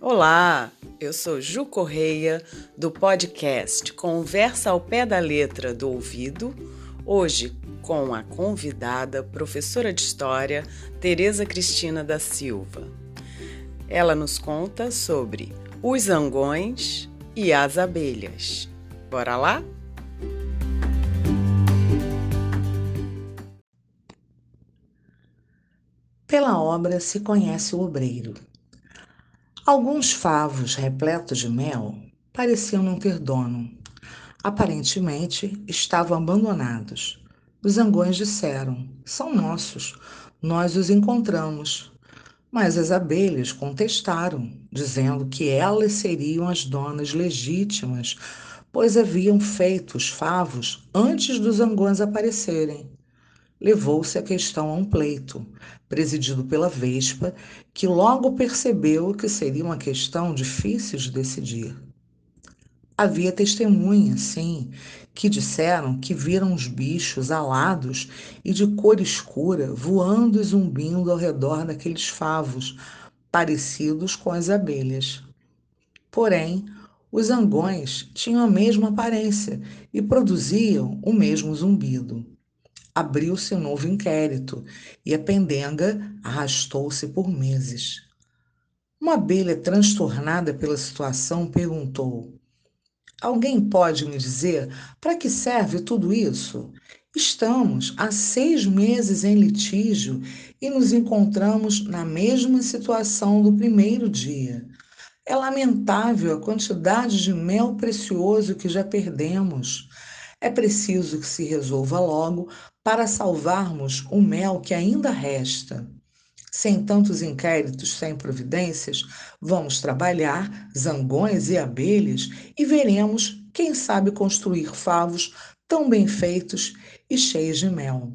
Olá, eu sou Ju Correia do podcast Conversa ao Pé da Letra do Ouvido, hoje com a convidada, professora de História, Tereza Cristina da Silva. Ela nos conta sobre os zangões e as abelhas. Bora lá? Pela obra se conhece o obreiro. Alguns favos repletos de mel pareciam não ter dono. Aparentemente estavam abandonados. Os zangões disseram: São nossos, nós os encontramos. Mas as abelhas contestaram, dizendo que elas seriam as donas legítimas, pois haviam feito os favos antes dos zangões aparecerem levou-se a questão a um pleito, presidido pela Vespa, que logo percebeu que seria uma questão difícil de decidir. Havia testemunhas, sim, que disseram que viram os bichos alados e de cor escura voando e zumbindo ao redor daqueles favos, parecidos com as abelhas. Porém, os zangões tinham a mesma aparência e produziam o mesmo zumbido abriu-se um novo inquérito e a pendenga arrastou-se por meses. Uma abelha transtornada pela situação perguntou: Alguém pode me dizer para que serve tudo isso? Estamos há seis meses em litígio e nos encontramos na mesma situação do primeiro dia. É lamentável a quantidade de mel precioso que já perdemos. É preciso que se resolva logo para salvarmos o mel que ainda resta. Sem tantos inquéritos, sem providências, vamos trabalhar zangões e abelhas e veremos, quem sabe, construir favos tão bem feitos e cheios de mel.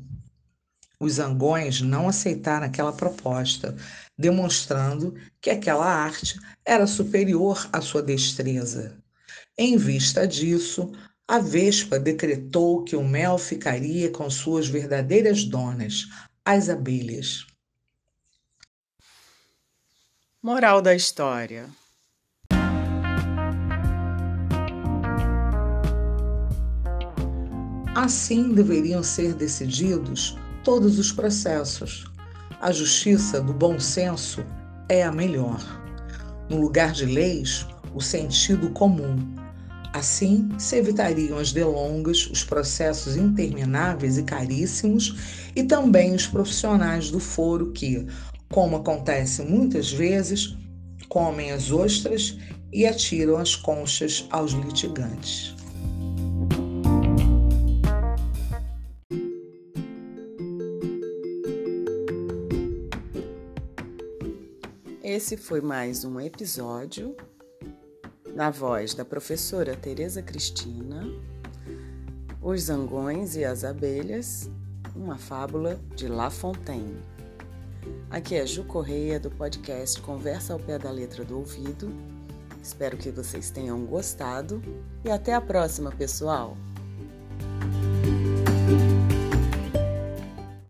Os zangões não aceitaram aquela proposta, demonstrando que aquela arte era superior à sua destreza. Em vista disso, a Vespa decretou que o mel ficaria com suas verdadeiras donas, as abelhas. Moral da história: Assim deveriam ser decididos todos os processos. A justiça do bom senso é a melhor. No lugar de leis, o sentido comum Assim, se evitariam as delongas, os processos intermináveis e caríssimos e também os profissionais do foro que, como acontece muitas vezes, comem as ostras e atiram as conchas aos litigantes. Esse foi mais um episódio na voz da professora Tereza Cristina, Os Zangões e as Abelhas, uma fábula de La Fontaine. Aqui é Ju Correia do podcast Conversa ao Pé da Letra do Ouvido. Espero que vocês tenham gostado e até a próxima, pessoal!